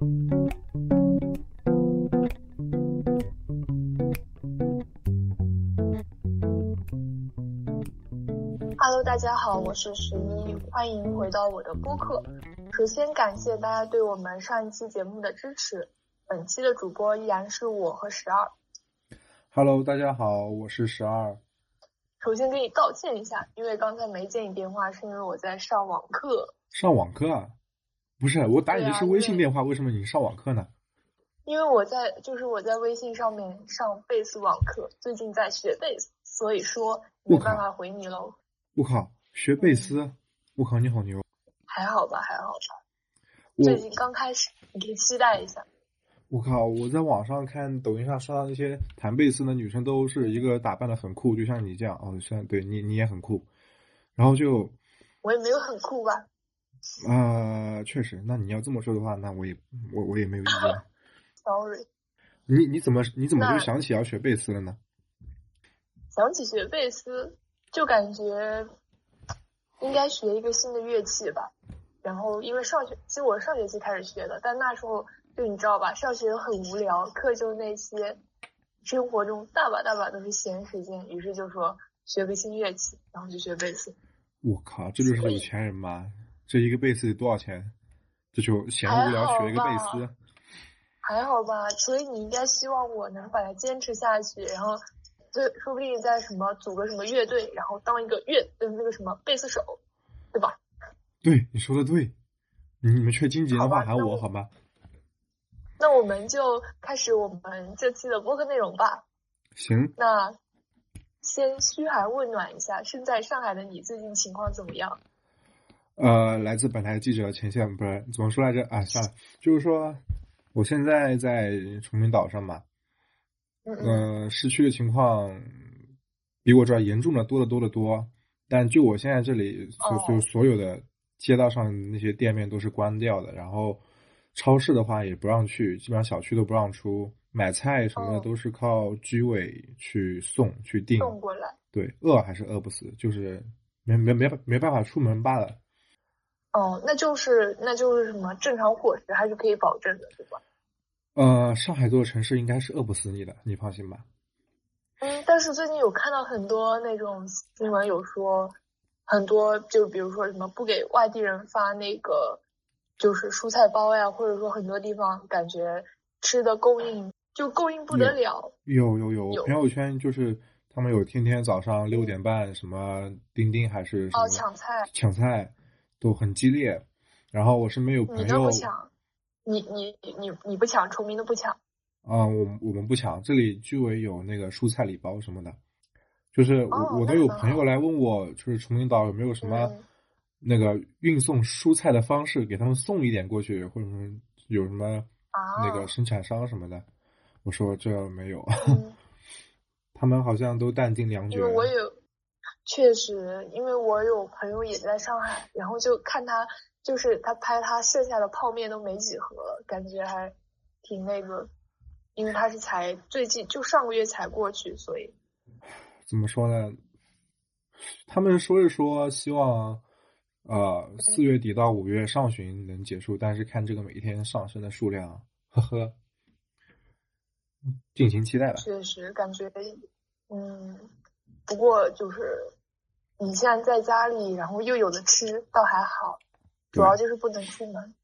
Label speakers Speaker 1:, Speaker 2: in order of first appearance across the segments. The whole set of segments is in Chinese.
Speaker 1: Hello，大家好，我是十一，欢迎回到我的播客。首先感谢大家对我们上一期节目的支持。本期的主播依然是我和十二。
Speaker 2: Hello，大家好，我是十二。
Speaker 1: 首先给你道歉一下，因为刚才没接你电话，是因为我在上网课。
Speaker 2: 上网课啊？不是，我打你的是微信电话，为什么你上网课呢？
Speaker 1: 因为我在，就是我在微信上面上贝斯网课，最近在学贝斯，所以说没办法回你喽。
Speaker 2: 我靠，学贝斯？我靠，你好牛！
Speaker 1: 还好吧，还好吧。最近刚开始，你可以期待一下。
Speaker 2: 我靠！我在网上看抖音上刷到那些弹贝斯的女生，都是一个打扮的很酷，就像你这样哦。算对你你也很酷，然后就
Speaker 1: 我也没有很酷吧？
Speaker 2: 啊，确实。那你要这么说的话，那我也我我也没有意见。
Speaker 1: Sorry。
Speaker 2: 你你怎么你怎么就想起要学贝斯了呢？
Speaker 1: 想起学贝斯，就感觉应该学一个新的乐器吧。然后因为上学，其实我上学期开始学的，但那时候。就你知道吧，上学很无聊，课就那些，生活中大把大把都是闲时间，于是就说学个新乐器，然后就学贝斯。
Speaker 2: 我靠，这就是有钱人吗？这一个贝斯得多少钱？这就闲无聊学一个贝斯。
Speaker 1: 还好吧，所以你应该希望我能把它坚持下去，然后，就说不定在什么组个什么乐队，然后当一个乐嗯那个什么贝斯手，对吧？
Speaker 2: 对，你说的对，你们缺经纪的话喊我好吗？
Speaker 1: 那我们就开始我们这期的播客内容吧。
Speaker 2: 行。
Speaker 1: 那先嘘寒问暖一下，身在上海的你最近情况怎么样？
Speaker 2: 呃，来自本台记者前线，不是怎么说来着啊？算了，就是说我现在在崇明岛上嘛。
Speaker 1: 嗯
Speaker 2: 嗯。市区的情况比我这儿严重的多得多得多，但就我现在这里，就就所有的街道上那些店面都是关掉的，然后。超市的话也不让去，基本上小区都不让出。买菜什么的都是靠居委去送去订
Speaker 1: 送过来。
Speaker 2: 对，饿还是饿不死，就是没没没没办法出门罢了。
Speaker 1: 哦，那就是那就是什么正常伙食还是可以保证的，对吧？
Speaker 2: 呃，上海这座城市应该是饿不死你的，你放心吧。
Speaker 1: 嗯，但是最近有看到很多那种新闻，有说很多，就比如说什么不给外地人发那个。就是蔬菜包呀，或者说很多地方感觉吃的供应就供应不得了。
Speaker 2: 有有有，朋友圈就是他们有天天早上六点半什么钉钉还是什么
Speaker 1: 抢菜
Speaker 2: 抢菜都很激烈。然后我身边有朋友，
Speaker 1: 不抢，你你你你不抢，崇明的不抢。
Speaker 2: 啊，我我们不抢，这里居委有那个蔬菜礼包什么的，就是我我都有朋友来问我，就是崇明岛有没有什么。那个运送蔬菜的方式，给他们送一点过去，或者说有什么那个生产商什么的，我说这没有，他们好像都弹尽粮绝。
Speaker 1: 因为我有，确实，因为我有朋友也在上海，然后就看他，就是他拍他剩下的泡面都没几盒，感觉还挺那个，因为他是才最近就上个月才过去，所以
Speaker 2: 怎么说呢？他们说是说希望。呃，四月底到五月上旬能结束，但是看这个每天上升的数量，呵呵，敬请期待吧。
Speaker 1: 确实感觉，嗯，不过就是你现在在家里，然后又有的吃，倒还好，主要就是不能出门，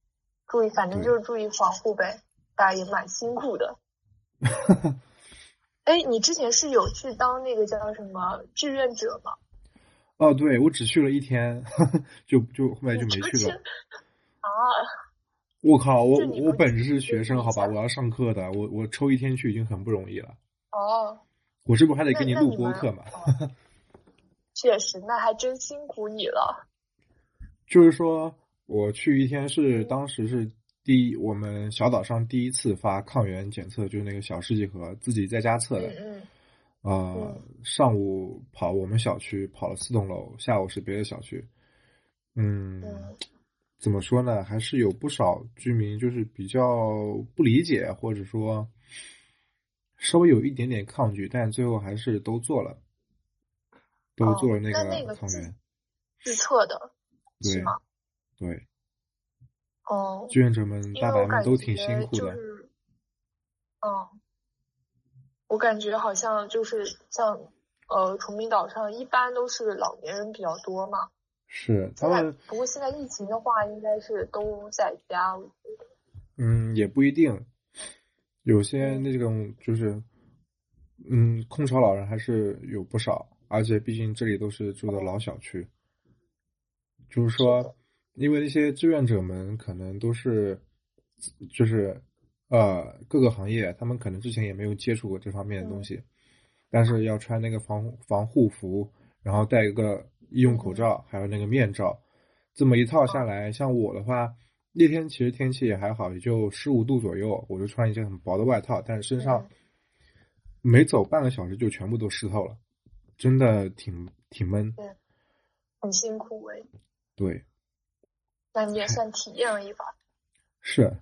Speaker 1: 注意，反正就是注意防护呗。大家也蛮辛苦的。哎，你之前是有去当那个叫什么志愿者吗？
Speaker 2: 哦，对，我只去了一天，就就后面就没去了。
Speaker 1: 啊！
Speaker 2: 我靠，我我本质是学生，好吧，我要上课的，我我抽一天去已经很不容易了。
Speaker 1: 哦。
Speaker 2: 我这不还得给你录播课吗？
Speaker 1: 确实，那还真辛苦你了。
Speaker 2: 就是说，我去一天是当时是第一，我们小岛上第一次发抗原检测，就是那个小试剂盒，自己在家测的。
Speaker 1: 嗯。
Speaker 2: 啊，上午跑我们小区跑了四栋楼，下午是别的小区。嗯，怎么说呢？还是有不少居民就是比较不理解，或者说稍微有一点点抗拒，但最后还是都做了，都做了那个抗原
Speaker 1: 自测的，
Speaker 2: 对
Speaker 1: 吗？
Speaker 2: 对。
Speaker 1: 哦，
Speaker 2: 志愿者们、大白们都挺辛苦的。
Speaker 1: 嗯，我感觉好像就是像呃，崇明岛上一般都是老年人比较多嘛。
Speaker 2: 是他们。
Speaker 1: 不过现在疫情的话，应该是都在家。
Speaker 2: 嗯，也不一定，有些那种就是，嗯，空巢老人还是有不少，而且毕竟这里都是住的老小区。就是说，因为那些志愿者们可能都是，就是。呃，各个行业他们可能之前也没有接触过这方面的东西，但是要穿那个防防护服，然后戴一个医用口罩，还有那个面罩，这么一套下来，像我的话，那天其实天气也还好，也就十五度左右，我就穿一件很薄的外套，但是身上没走半个小时就全部都湿透了，真的挺挺闷，
Speaker 1: 对，很辛苦哎，
Speaker 2: 对，
Speaker 1: 那你也算体验了一把，
Speaker 2: 是。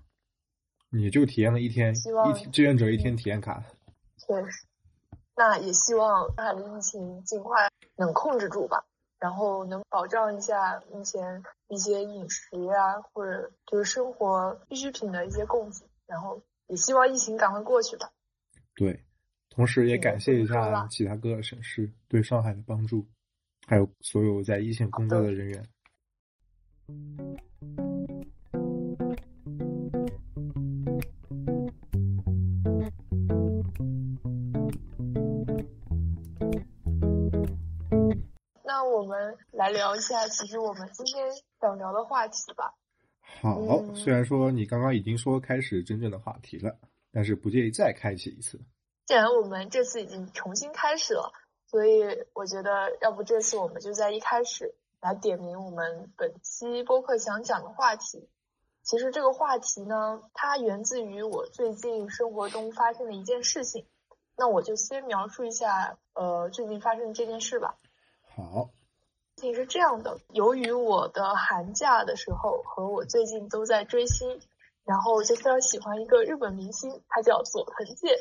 Speaker 2: 你就体验了一天，一志愿者一天体验卡。
Speaker 1: 确实，那也希望上海的疫情尽快能控制住吧，然后能保障一下目前一些饮食呀，或者就是生活必需品的一些供给，然后也希望疫情赶快过去吧。
Speaker 2: 对，同时也感谢一下其他各个省市对上海的帮助，还有所有在一线工作的人员。
Speaker 1: 那我们来聊一下，其实我们今天想聊的话题吧。
Speaker 2: 好，虽然说你刚刚已经说开始真正的话题了，但是不介意再开启一次。
Speaker 1: 既然我们这次已经重新开始了，所以我觉得要不这次我们就在一开始来点名我们本期播客想讲的话题。其实这个话题呢，它源自于我最近生活中发生的一件事情。那我就先描述一下，呃，最近发生的这件事吧。
Speaker 2: 好，
Speaker 1: 事情是这样的，由于我的寒假的时候和我最近都在追星，然后就非常喜欢一个日本明星，他叫佐藤健，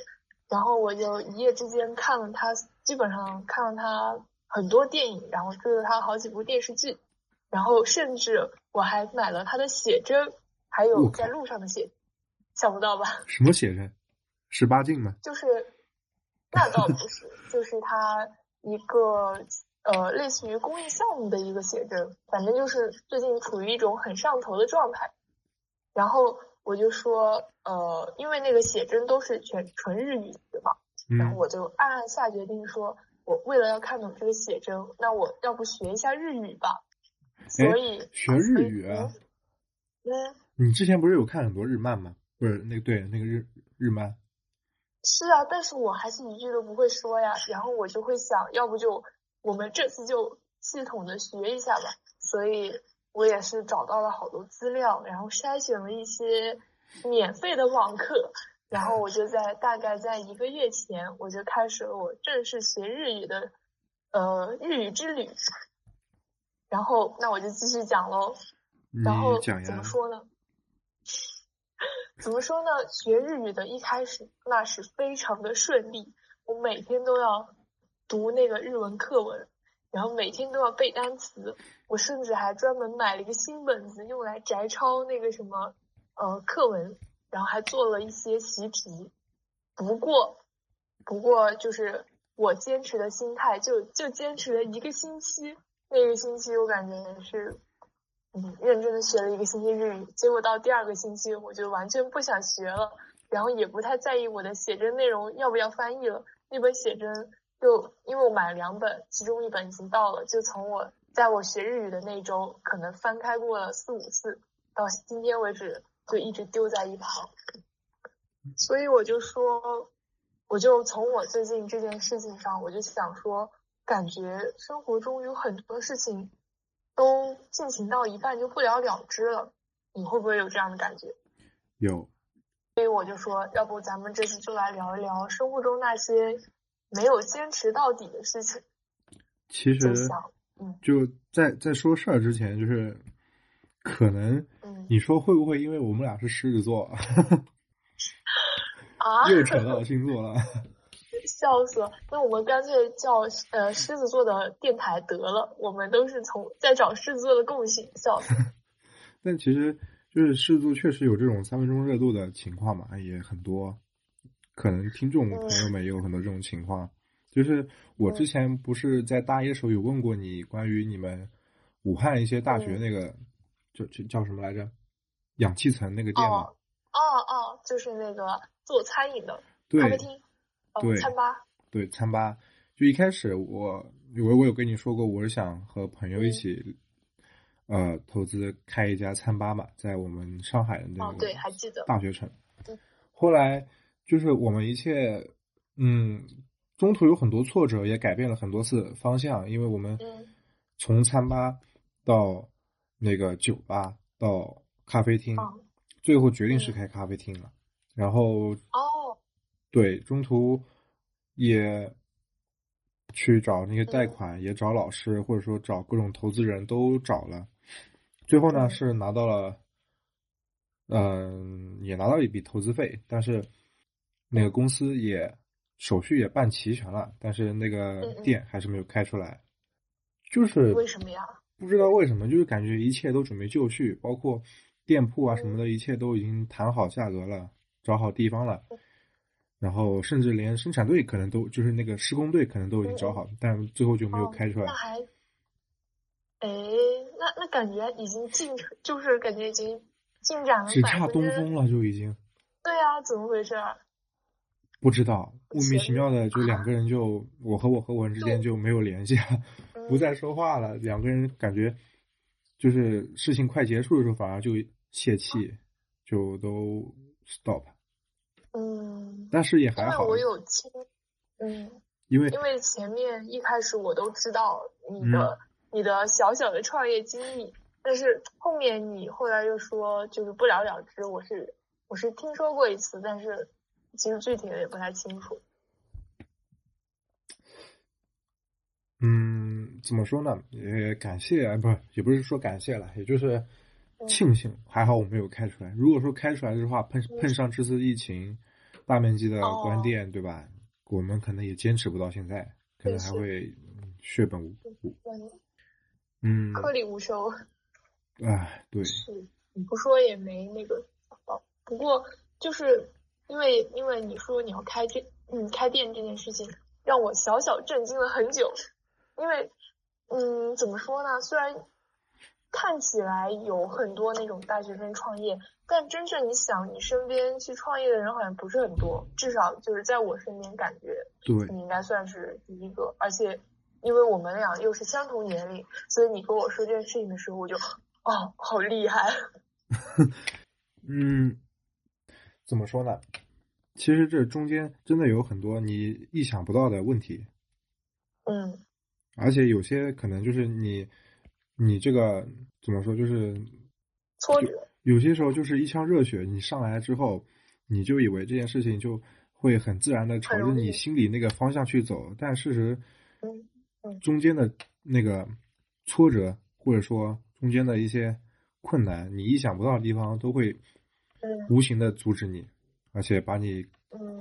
Speaker 1: 然后我就一夜之间看了他，基本上看了他很多电影，然后追了他好几部电视剧，然后甚至我还买了他的写真，还有在路上的写，想不到吧？
Speaker 2: 什么写真？十八禁吗？
Speaker 1: 就是，那倒不是，就是他一个。呃，类似于公益项目的一个写真，反正就是最近处于一种很上头的状态。然后我就说，呃，因为那个写真都是全纯日语的嘛，然后我就暗暗下决定说，我为了要看懂这个写真，那我要不学一下日语吧。所以
Speaker 2: 学日语。
Speaker 1: 嗯。
Speaker 2: 你之前不是有看很多日漫吗？不是那个对那个日日漫。
Speaker 1: 是啊，但是我还是一句都不会说呀。然后我就会想，要不就。我们这次就系统的学一下吧，所以我也是找到了好多资料，然后筛选了一些免费的网课，然后我就在大概在一个月前，我就开始了我正式学日语的呃日语之旅。然后那我就继续讲喽。然后怎么说呢？怎么说呢？学日语的一开始那是非常的顺利，我每天都要。读那个日文课文，然后每天都要背单词。我甚至还专门买了一个新本子，用来摘抄那个什么呃课文，然后还做了一些习题。不过，不过就是我坚持的心态，就就坚持了一个星期。那个星期我感觉是嗯认真的学了一个星期日语，结果到第二个星期我就完全不想学了，然后也不太在意我的写真内容要不要翻译了。那本写真。就因为我买了两本，其中一本已经到了，就从我在我学日语的那周，可能翻开过了四五次，到今天为止就一直丢在一旁。所以我就说，我就从我最近这件事情上，我就想说，感觉生活中有很多事情都进行到一半就不了了之了。你会不会有这样的感觉？
Speaker 2: 有。
Speaker 1: 所以我就说，要不咱们这次就来聊一聊生活中那些。没有坚持到底的事情，
Speaker 2: 其实，嗯，就在在说事儿之前，就是可能，你说会不会因为我们俩是狮子座，
Speaker 1: 啊，
Speaker 2: 又扯到星座了，
Speaker 1: 笑死了。那我们干脆叫呃狮子座的电台得了，我们都是从在找狮子座的共性，笑死。
Speaker 2: 但其实就是狮子座确实有这种三分钟热度的情况嘛，也很多。可能听众朋友们也有很多这种情况。就是我之前不是在大一的时候有问过你关于你们武汉一些大学那个就叫叫什么来着？氧气层那个店吗？
Speaker 1: 哦哦，就是那个做餐饮的
Speaker 2: 咖
Speaker 1: 啡厅，
Speaker 2: 对，
Speaker 1: 餐吧。
Speaker 2: 对，餐吧。就一开始我以为我有跟你说过，我是想和朋友一起。呃，投资开一家餐吧嘛，在我们上海的那个
Speaker 1: 对，还记得
Speaker 2: 大学城。后来就是我们一切，嗯，中途有很多挫折，也改变了很多次方向。因为我们从餐吧到那个酒吧到咖啡厅，最后决定是开咖啡厅了。然后
Speaker 1: 哦，
Speaker 2: 对，中途也。去找那些贷款，也找老师，或者说找各种投资人都找了，最后呢是拿到了，嗯，也拿到一笔投资费，但是那个公司也手续也办齐全了，但是那个店还是没有开出来，就是
Speaker 1: 为什么呀？
Speaker 2: 不知道为什么，就是感觉一切都准备就绪，包括店铺啊什么的，一切都已经谈好价格了，找好地方了。然后甚至连生产队可能都就是那个施工队可能都已经找好，但最后就没有开出来。
Speaker 1: 那还，哎，那那感觉已经进，就是感觉已经进展了，
Speaker 2: 只差东风了就已经。
Speaker 1: 对啊，怎么回事？
Speaker 2: 不知道，莫名其妙的就两个人就我和我合伙人之间就没有联系了，不再说话了。两个人感觉就是事情快结束的时候反而就泄气，就都 stop。
Speaker 1: 嗯，
Speaker 2: 但是也还好。
Speaker 1: 我有听，嗯，
Speaker 2: 因为
Speaker 1: 因为前面一开始我都知道你的你的小小的创业经历，但是后面你后来又说就是不了了之，我是我是听说过一次，但是其实具体的也不太清楚。
Speaker 2: 嗯，怎么说呢？也感谢，不是也不是说感谢了，也就是庆幸还好我没有开出来。如果说开出来的话，碰碰上这次疫情。大面积的关店，对吧？我们可能也坚持不到现在，可能还会血本无
Speaker 1: 归。
Speaker 2: 嗯，
Speaker 1: 颗粒无收。
Speaker 2: 哎，对。
Speaker 1: 是，你不说也没那个。不过，就是因为因为你说你要开这，嗯，开店这件事情让我小小震惊了很久。因为，嗯，怎么说呢？虽然看起来有很多那种大学生创业。但真正你想，你身边去创业的人好像不是很多，至少就是在我身边感觉，
Speaker 2: 对，
Speaker 1: 你应该算是第一个。而且，因为我们俩又是相同年龄，所以你跟我说这件事情的时候，我就，哦，好厉害。
Speaker 2: 嗯，怎么说呢？其实这中间真的有很多你意想不到的问题。
Speaker 1: 嗯。
Speaker 2: 而且有些可能就是你，你这个怎么说，就是
Speaker 1: 挫折。
Speaker 2: 有些时候就是一腔热血，你上来之后，你就以为这件事情就会很自然的朝着你心里那个方向去走，但事实，中间的那个挫折或者说中间的一些困难，你意想不到的地方都会无形的阻止你，而且把你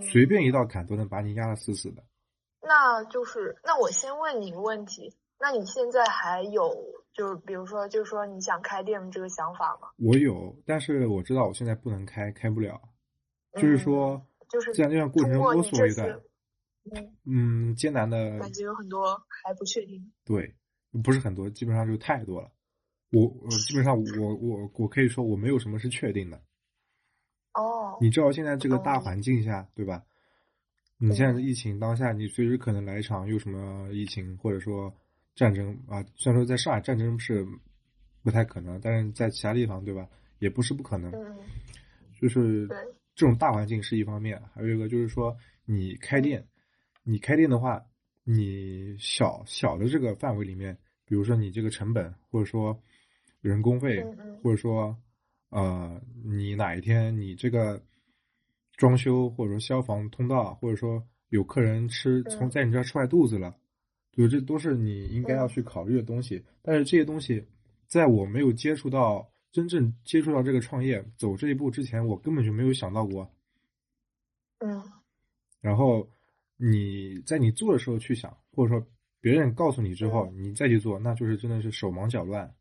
Speaker 2: 随便一道坎都能把你压得死死的。
Speaker 1: 那就是，那我先问你一个问题，那你现在还有？就是比如说，就是说你想开店的这个想法吗？
Speaker 2: 我有，但是我知道我现在不能开，开不了。就是说，
Speaker 1: 就是
Speaker 2: 在这样过程中摸索一段，
Speaker 1: 嗯
Speaker 2: 嗯，艰难的
Speaker 1: 感觉有很多还不确定。
Speaker 2: 对，不是很多，基本上就太多了。我我基本上我我我可以说我没有什么是确定的。
Speaker 1: 哦。
Speaker 2: 你知道现在这个大环境下，对吧？你现在的疫情当下，你随时可能来一场又什么疫情，或者说。战争啊，虽然说在上海战争是不太可能，但是在其他地方，对吧？也不是不可能。
Speaker 1: 嗯。
Speaker 2: 就是这种大环境是一方面，还有一个就是说，你开店，你开店的话，你小小的这个范围里面，比如说你这个成本，或者说人工费，或者说呃，你哪一天你这个装修或者说消防通道，或者说有客人吃从在你这儿吃坏肚子了。对，这都是你应该要去考虑的东西。但是这些东西，在我没有接触到真正接触到这个创业走这一步之前，我根本就没有想到过。
Speaker 1: 嗯。
Speaker 2: 然后你在你做的时候去想，或者说别人告诉你之后，你再去做，那就是真的是手忙脚乱。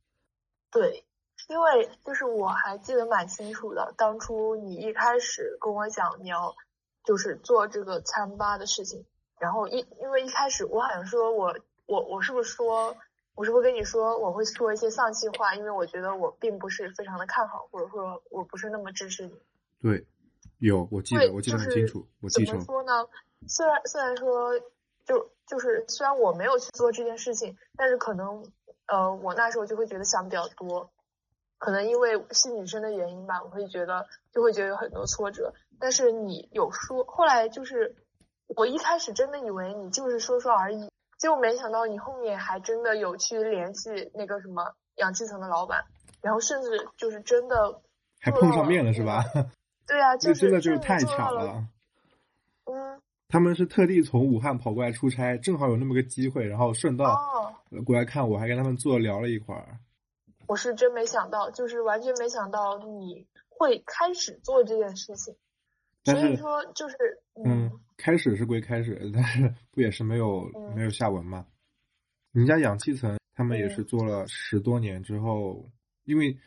Speaker 1: 对，因为就是我还记得蛮清楚的，当初你一开始跟我讲你要就是做这个餐吧的事情，然后一因为一开始我好像说我我我是不是说我是不是跟你说我会说一些丧气话，因为我觉得我并不是非常的看好，或者说我不是那么支持你。
Speaker 2: 对，有我记得我记得很清楚，我记
Speaker 1: 怎么说呢？虽然虽然说就就是虽然我没有去做这件事情，但是可能呃我那时候就会觉得想比较多。可能因为是女生的原因吧，我会觉得就会觉得有很多挫折。但是你有说，后来就是我一开始真的以为你就是说说而已，结果没想到你后面还真的有去联系那个什么氧气层的老板，然后甚至就是真的
Speaker 2: 还碰上面了是吧？
Speaker 1: 对啊，就
Speaker 2: 真的就是太巧
Speaker 1: 了。
Speaker 2: 嗯，他们是特地从武汉跑过来出差，正好有那么个机会，然后顺道过来看我，还跟他们坐聊了一会儿。
Speaker 1: 我是真没想到，就是完全没想到你会开始做这件事情，所以说就是
Speaker 2: 嗯，开始是归开始，但是不也是没有没有下文吗？人家氧气层他们也是做了十多年之后，因为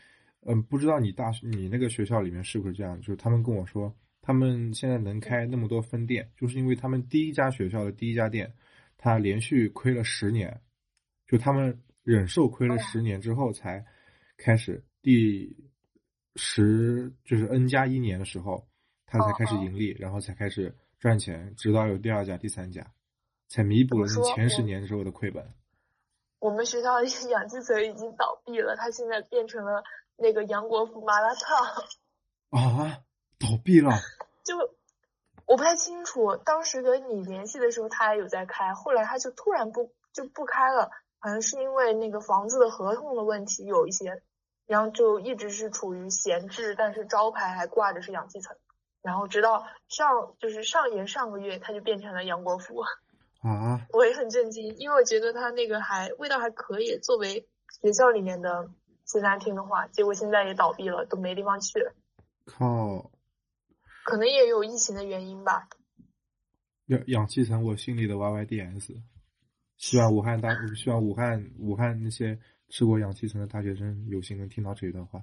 Speaker 2: 嗯，不知道你大学你那个学校里面是不是这样？就是他们跟我说，他们现在能开那么多分店，就是因为他们第一家学校的第一家店，他连续亏了十年，就他们忍受亏了十年之后才。开始第十就是 N 加一年的时候，他才开始盈利，然后才开始赚钱，直到有第二家、第三家，才弥补了前十年时候的亏本。
Speaker 1: 我们学校氧气嘴已经倒闭了，它现在变成了那个杨国福麻辣烫。
Speaker 2: 啊，倒闭了？
Speaker 1: 就我不太清楚，当时跟你联系的时候，他还有在开，后来他就突然不就不开了。好像是因为那个房子的合同的问题有一些，然后就一直是处于闲置，但是招牌还挂着是氧气层，然后直到上就是上研上个月，它就变成了杨国福。
Speaker 2: 啊！
Speaker 1: 我也很震惊，因为我觉得它那个还味道还可以，作为学校里面的西餐厅的话，结果现在也倒闭了，都没地方去。
Speaker 2: 靠！
Speaker 1: 可能也有疫情的原因吧。
Speaker 2: 氧氧气层，我心里的 Y Y D S。希望武汉大，希望武汉武汉那些吃过氧气层的大学生有幸能听到这一段话。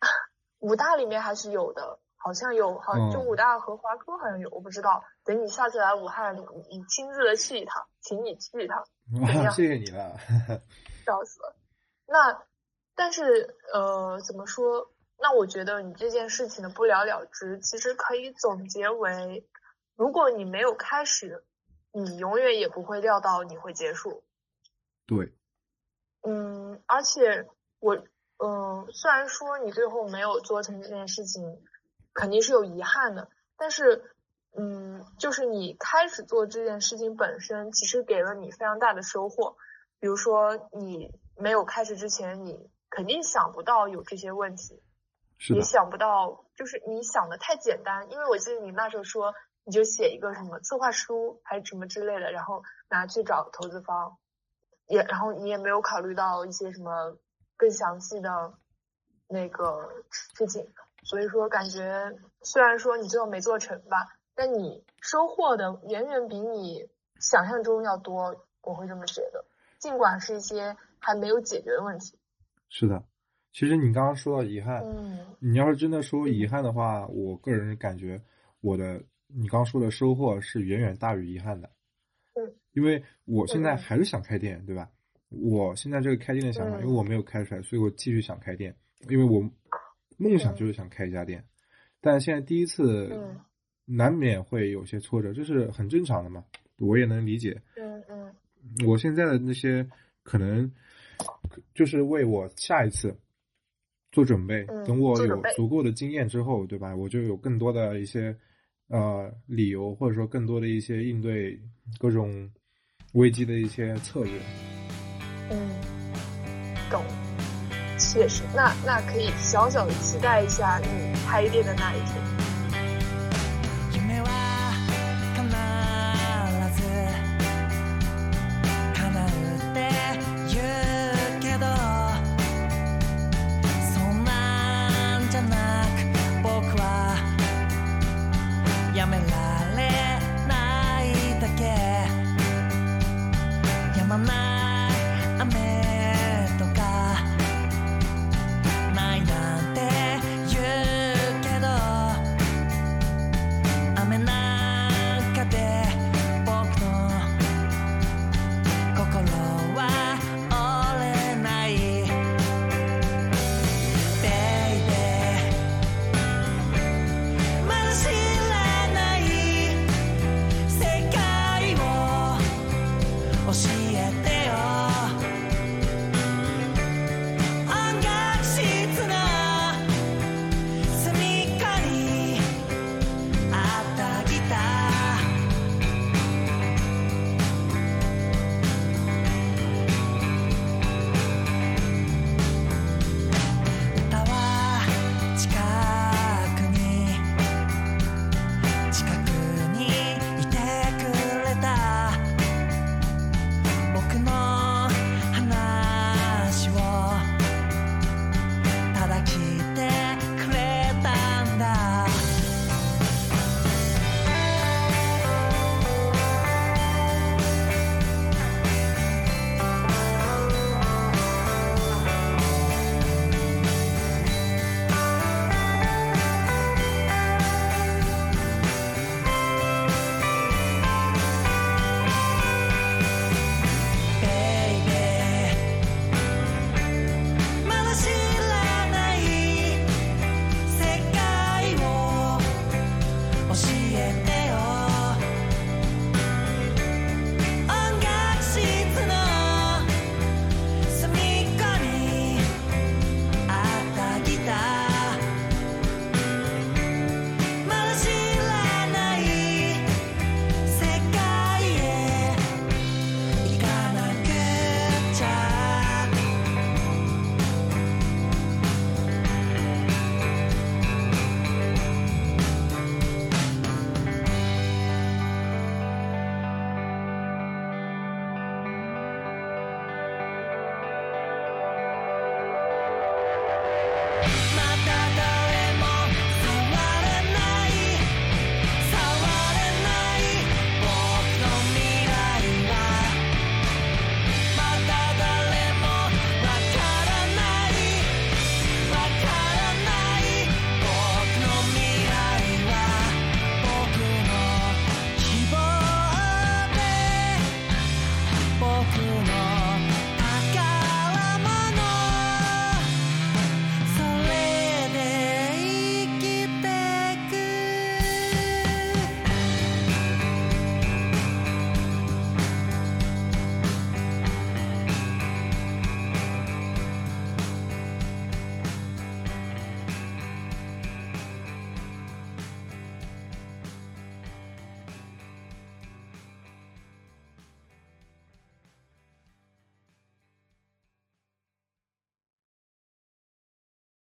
Speaker 1: 武大里面还是有的，好像有，好就武大和华科好像有，我不知道。等你下次来武汉，你亲自的去一趟，请你去一趟。
Speaker 2: 谢谢你了，
Speaker 1: 笑死了。那但是呃，怎么说？那我觉得你这件事情的不了了之，其实可以总结为：如果你没有开始。你永远也不会料到你会结束，
Speaker 2: 对，
Speaker 1: 嗯，而且我，嗯，虽然说你最后没有做成这件事情，肯定是有遗憾的，但是，嗯，就是你开始做这件事情本身，其实给了你非常大的收获。比如说，你没有开始之前，你肯定想不到有这些问题，也想不到，就是你想的太简单，因为我记得你那时候说。你就写一个什么策划书还是什么之类的，然后拿去找投资方，也然后你也没有考虑到一些什么更详细的那个事情，所以说感觉虽然说你最后没做成吧，但你收获的远远比你想象中要多，我会这么觉得。尽管是一些还没有解决的问题。
Speaker 2: 是的，其实你刚刚说到遗憾，
Speaker 1: 嗯，
Speaker 2: 你要是真的说遗憾的话，我个人感觉我的。你刚说的收获是远远大于遗憾的，
Speaker 1: 嗯，
Speaker 2: 因为我现在还是想开店，对吧？我现在这个开店的想法，因为我没有开出来，所以我继续想开店，因为我梦想就是想开一家店，但现在第一次，难免会有些挫折，这是很正常的嘛，我也能理解。
Speaker 1: 嗯嗯，
Speaker 2: 我现在的那些可能就是为我下一次做准备，等我有足够的经验之后，对吧？我就有更多的一些。呃，理由或者说更多的一些应对各种危机的一些策略。
Speaker 1: 嗯，懂，确实，那那可以小小的期待一下你开店的那一天。